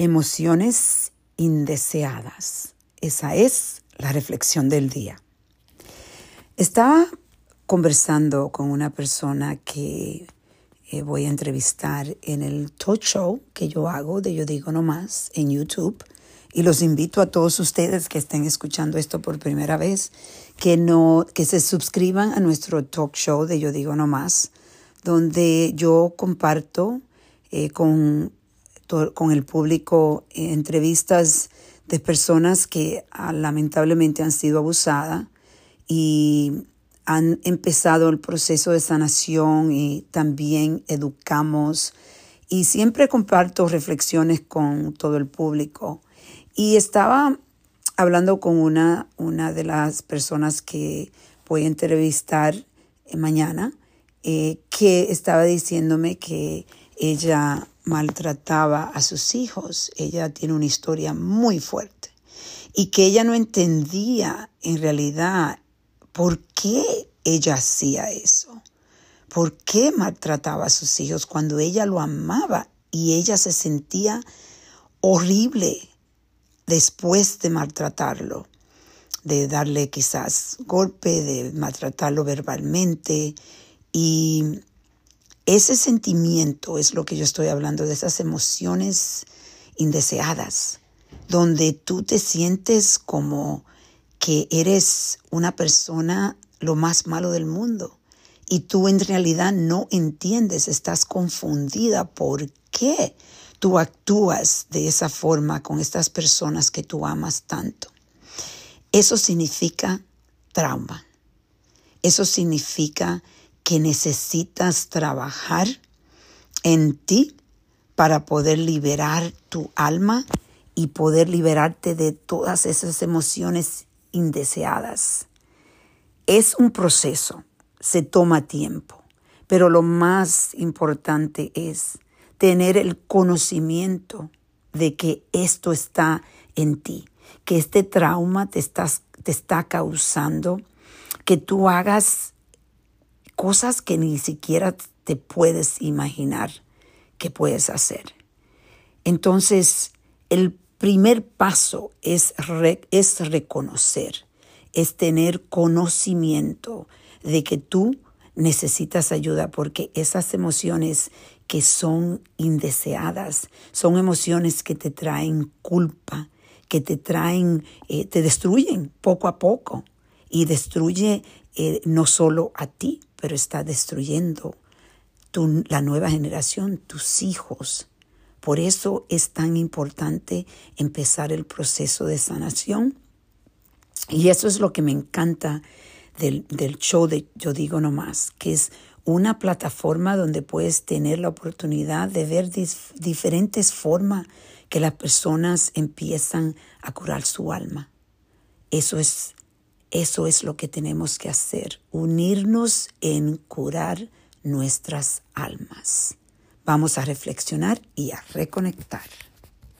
Emociones indeseadas. Esa es la reflexión del día. Estaba conversando con una persona que eh, voy a entrevistar en el talk show que yo hago de Yo Digo No Más en YouTube. Y los invito a todos ustedes que estén escuchando esto por primera vez, que, no, que se suscriban a nuestro talk show de Yo Digo No Más, donde yo comparto eh, con con el público eh, entrevistas de personas que ah, lamentablemente han sido abusadas y han empezado el proceso de sanación y también educamos y siempre comparto reflexiones con todo el público. Y estaba hablando con una, una de las personas que voy a entrevistar eh, mañana, eh, que estaba diciéndome que ella maltrataba a sus hijos. Ella tiene una historia muy fuerte y que ella no entendía en realidad por qué ella hacía eso. ¿Por qué maltrataba a sus hijos cuando ella lo amaba y ella se sentía horrible después de maltratarlo? De darle quizás golpe, de maltratarlo verbalmente. Y ese sentimiento es lo que yo estoy hablando, de esas emociones indeseadas, donde tú te sientes como que eres una persona lo más malo del mundo y tú en realidad no entiendes, estás confundida por qué tú actúas de esa forma con estas personas que tú amas tanto. Eso significa trauma. Eso significa que necesitas trabajar en ti para poder liberar tu alma y poder liberarte de todas esas emociones indeseadas. Es un proceso, se toma tiempo, pero lo más importante es tener el conocimiento de que esto está en ti, que este trauma te, te está causando que tú hagas cosas que ni siquiera te puedes imaginar que puedes hacer. Entonces, el primer paso es, es reconocer, es tener conocimiento de que tú necesitas ayuda porque esas emociones que son indeseadas son emociones que te traen culpa, que te traen, eh, te destruyen poco a poco y destruye eh, no solo a ti, pero está destruyendo tu, la nueva generación, tus hijos. Por eso es tan importante empezar el proceso de sanación. Y eso es lo que me encanta del, del show de Yo Digo No Más, que es una plataforma donde puedes tener la oportunidad de ver diferentes formas que las personas empiezan a curar su alma. Eso es eso es lo que tenemos que hacer, unirnos en curar nuestras almas. Vamos a reflexionar y a reconectar.